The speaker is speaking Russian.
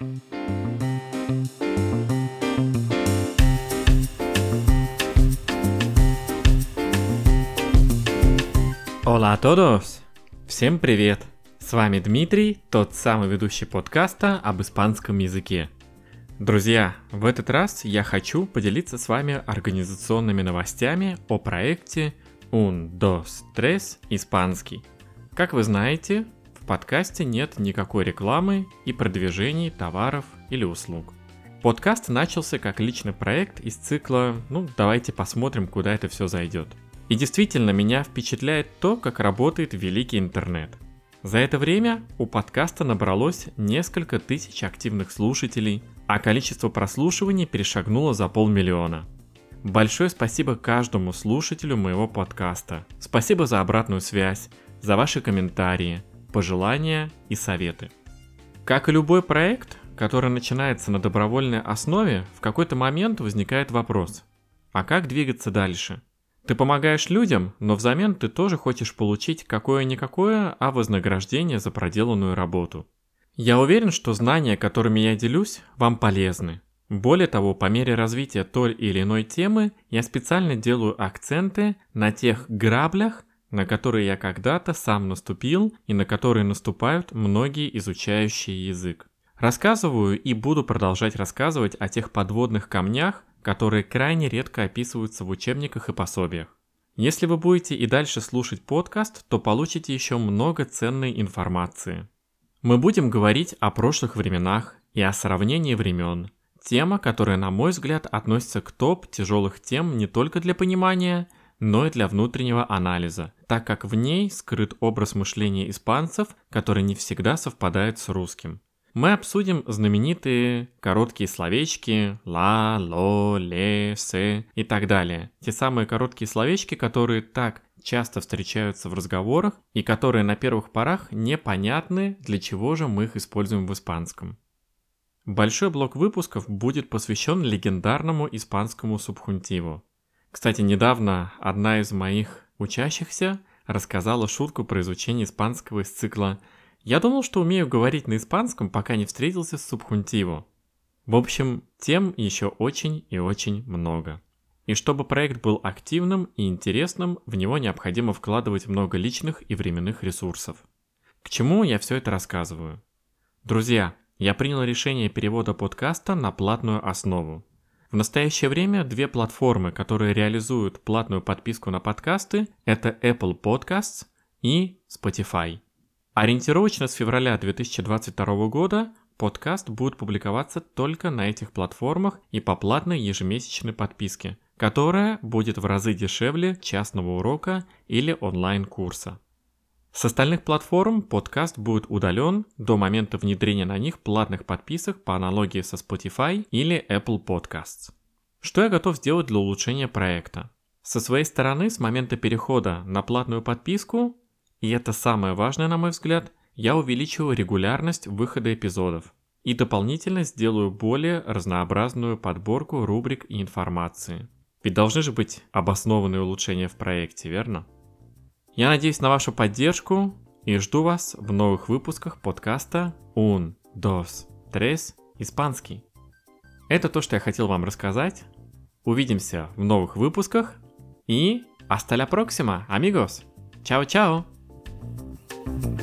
Hola todos! Всем привет! С вами Дмитрий, тот самый ведущий подкаста об испанском языке. Друзья, в этот раз я хочу поделиться с вами организационными новостями о проекте Un, dos, tres испанский. Как вы знаете, подкасте нет никакой рекламы и продвижений товаров или услуг. Подкаст начался как личный проект из цикла «Ну, давайте посмотрим, куда это все зайдет». И действительно меня впечатляет то, как работает великий интернет. За это время у подкаста набралось несколько тысяч активных слушателей, а количество прослушиваний перешагнуло за полмиллиона. Большое спасибо каждому слушателю моего подкаста. Спасибо за обратную связь, за ваши комментарии, пожелания и советы. Как и любой проект, который начинается на добровольной основе, в какой-то момент возникает вопрос, а как двигаться дальше – ты помогаешь людям, но взамен ты тоже хочешь получить какое-никакое, а вознаграждение за проделанную работу. Я уверен, что знания, которыми я делюсь, вам полезны. Более того, по мере развития той или иной темы, я специально делаю акценты на тех граблях, на которые я когда-то сам наступил и на которые наступают многие изучающие язык. Рассказываю и буду продолжать рассказывать о тех подводных камнях, которые крайне редко описываются в учебниках и пособиях. Если вы будете и дальше слушать подкаст, то получите еще много ценной информации. Мы будем говорить о прошлых временах и о сравнении времен. Тема, которая, на мой взгляд, относится к топ тяжелых тем не только для понимания, но и для внутреннего анализа, так как в ней скрыт образ мышления испанцев, который не всегда совпадает с русским. Мы обсудим знаменитые короткие словечки «ла», «ло», «ле», «се» и так далее. Те самые короткие словечки, которые так часто встречаются в разговорах и которые на первых порах непонятны, для чего же мы их используем в испанском. Большой блок выпусков будет посвящен легендарному испанскому субхунтиву. Кстати, недавно одна из моих учащихся рассказала шутку про изучение испанского из цикла я думал, что умею говорить на испанском, пока не встретился с Субхунтиво. В общем, тем еще очень и очень много. И чтобы проект был активным и интересным, в него необходимо вкладывать много личных и временных ресурсов. К чему я все это рассказываю? Друзья, я принял решение перевода подкаста на платную основу. В настоящее время две платформы, которые реализуют платную подписку на подкасты, это Apple Podcasts и Spotify. Ориентировочно с февраля 2022 года подкаст будет публиковаться только на этих платформах и по платной ежемесячной подписке, которая будет в разы дешевле частного урока или онлайн-курса. С остальных платформ подкаст будет удален до момента внедрения на них платных подписок по аналогии со Spotify или Apple Podcasts. Что я готов сделать для улучшения проекта? Со своей стороны, с момента перехода на платную подписку и это самое важное, на мой взгляд, я увеличиваю регулярность выхода эпизодов и дополнительно сделаю более разнообразную подборку рубрик и информации. Ведь должны же быть обоснованные улучшения в проекте, верно? Я надеюсь на вашу поддержку и жду вас в новых выпусках подкаста Un, Dos, Tres Испанский. Это то, что я хотел вам рассказать. Увидимся в новых выпусках и hasta la próxima, amigos! Чао-чао! Thank you.